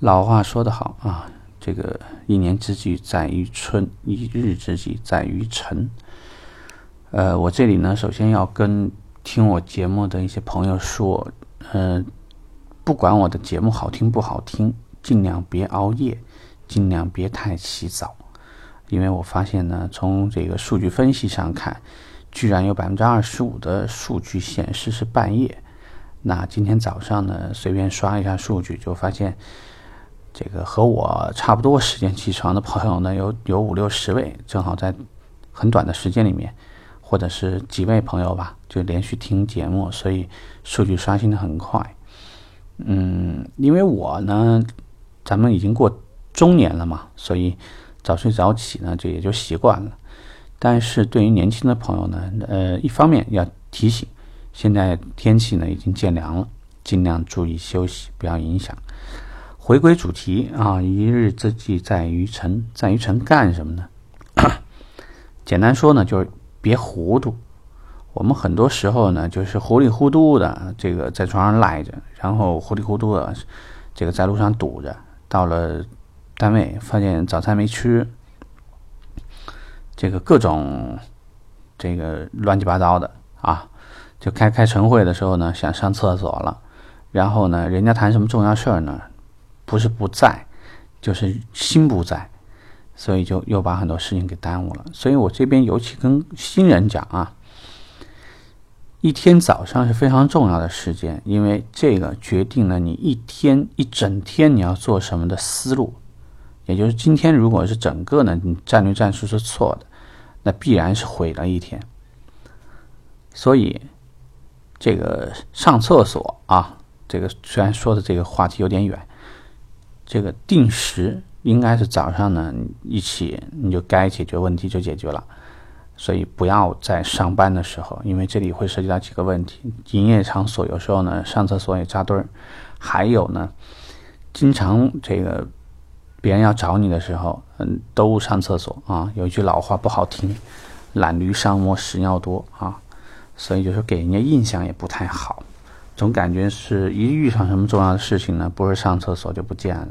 老话说得好啊，这个一年之计在于春，一日之计在于晨。呃，我这里呢，首先要跟听我节目的一些朋友说，呃，不管我的节目好听不好听，尽量别熬夜，尽量别太起早，因为我发现呢，从这个数据分析上看，居然有百分之二十五的数据显示是半夜。那今天早上呢，随便刷一下数据，就发现这个和我差不多时间起床的朋友呢，有有五六十位，正好在很短的时间里面，或者是几位朋友吧，就连续听节目，所以数据刷新的很快。嗯，因为我呢，咱们已经过中年了嘛，所以早睡早起呢，就也就习惯了。但是对于年轻的朋友呢，呃，一方面要提醒。现在天气呢已经渐凉了，尽量注意休息，不要影响。回归主题啊，一日之计在于晨，在于晨干什么呢？简单说呢，就是别糊涂。我们很多时候呢，就是糊里糊涂的，这个在床上赖着，然后糊里糊涂的，这个在路上堵着，到了单位发现早餐没吃，这个各种这个乱七八糟的啊。就开开晨会的时候呢，想上厕所了，然后呢，人家谈什么重要事儿呢？不是不在，就是心不在，所以就又把很多事情给耽误了。所以我这边尤其跟新人讲啊，一天早上是非常重要的时间，因为这个决定了你一天一整天你要做什么的思路。也就是今天如果是整个呢，你战略战术是错的，那必然是毁了一天。所以。这个上厕所啊，这个虽然说的这个话题有点远，这个定时应该是早上呢一起你就该解决问题就解决了，所以不要在上班的时候，因为这里会涉及到几个问题。营业场所有时候呢上厕所也扎堆儿，还有呢，经常这个别人要找你的时候，嗯，都上厕所啊。有一句老话不好听，懒驴上磨屎尿多啊。所以就是给人家印象也不太好，总感觉是一遇上什么重要的事情呢，不是上厕所就不见了。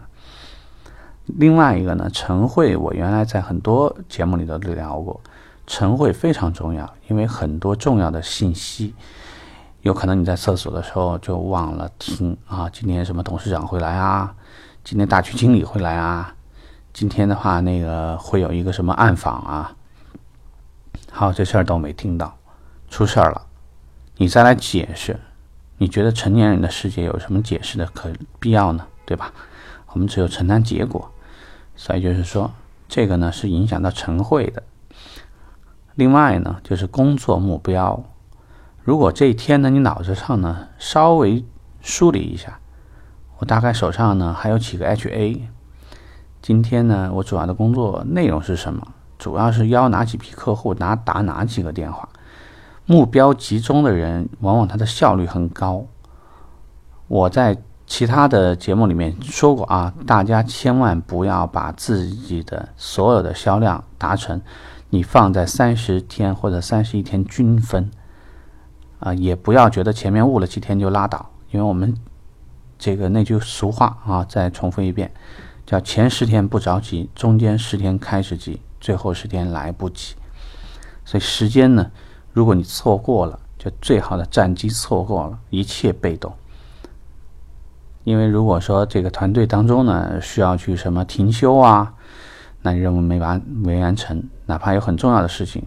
另外一个呢，晨会我原来在很多节目里都聊过，晨会非常重要，因为很多重要的信息，有可能你在厕所的时候就忘了听啊。今天什么董事长会来啊？今天大区经理会来啊？今天的话那个会有一个什么暗访啊？好，这事儿都没听到。出事儿了，你再来解释，你觉得成年人的世界有什么解释的可必要呢？对吧？我们只有承担结果，所以就是说，这个呢是影响到晨会的。另外呢，就是工作目标，如果这一天呢，你脑子上呢稍微梳理一下，我大概手上呢还有几个 HA，今天呢我主要的工作内容是什么？主要是邀哪几批客户，拿打哪几个电话。目标集中的人，往往他的效率很高。我在其他的节目里面说过啊，大家千万不要把自己的所有的销量达成，你放在三十天或者三十一天均分啊，也不要觉得前面误了几天就拉倒，因为我们这个那句俗话啊，再重复一遍，叫前十天不着急，中间十天开始急，最后十天来不及。所以时间呢？如果你错过了，就最好的战机错过了，一切被动。因为如果说这个团队当中呢需要去什么停休啊，那任务没完没完成，哪怕有很重要的事情，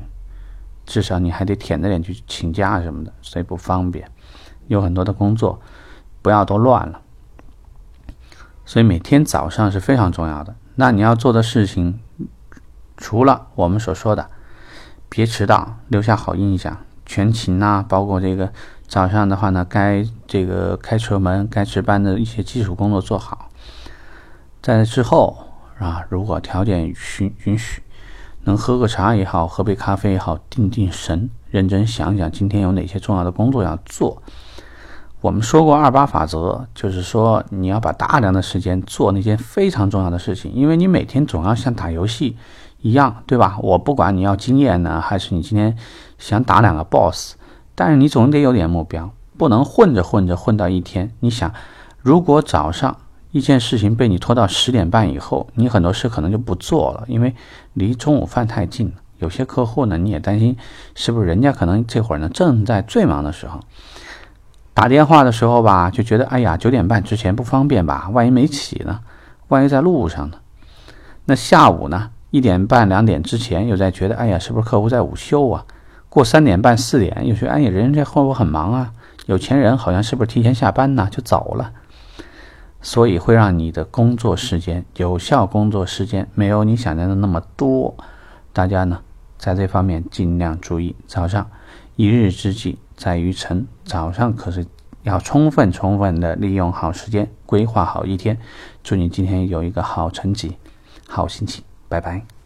至少你还得舔着脸去请假什么的，所以不方便。有很多的工作，不要都乱了。所以每天早上是非常重要的。那你要做的事情，除了我们所说的。别迟到，留下好印象。全勤呐，包括这个早上的话呢，该这个开车门、该值班的一些基础工作做好。在之后啊，如果条件允允许，能喝个茶也好，喝杯咖啡也好，定定神，认真想想今天有哪些重要的工作要做。我们说过二八法则，就是说你要把大量的时间做那件非常重要的事情，因为你每天总要像打游戏。一样对吧？我不管你要经验呢，还是你今天想打两个 boss，但是你总得有点目标，不能混着混着混到一天。你想，如果早上一件事情被你拖到十点半以后，你很多事可能就不做了，因为离中午饭太近了。有些客户呢，你也担心是不是人家可能这会儿呢正在最忙的时候，打电话的时候吧，就觉得哎呀九点半之前不方便吧，万一没起呢，万一在路上呢。那下午呢一点半两点之前又在觉得哎呀是不是客户在午休啊？过三点半四点又说哎呀人家客户很忙啊，有钱人好像是不是提前下班呢就走了。所以会让你的工作时间有效工作时间没有你想象的那么多，大家呢在这方面尽量注意。早上一日之计在于晨，早上可是要充分充分的利用好时间，规划好一天。祝你今天有一个好成绩，好心情，拜拜。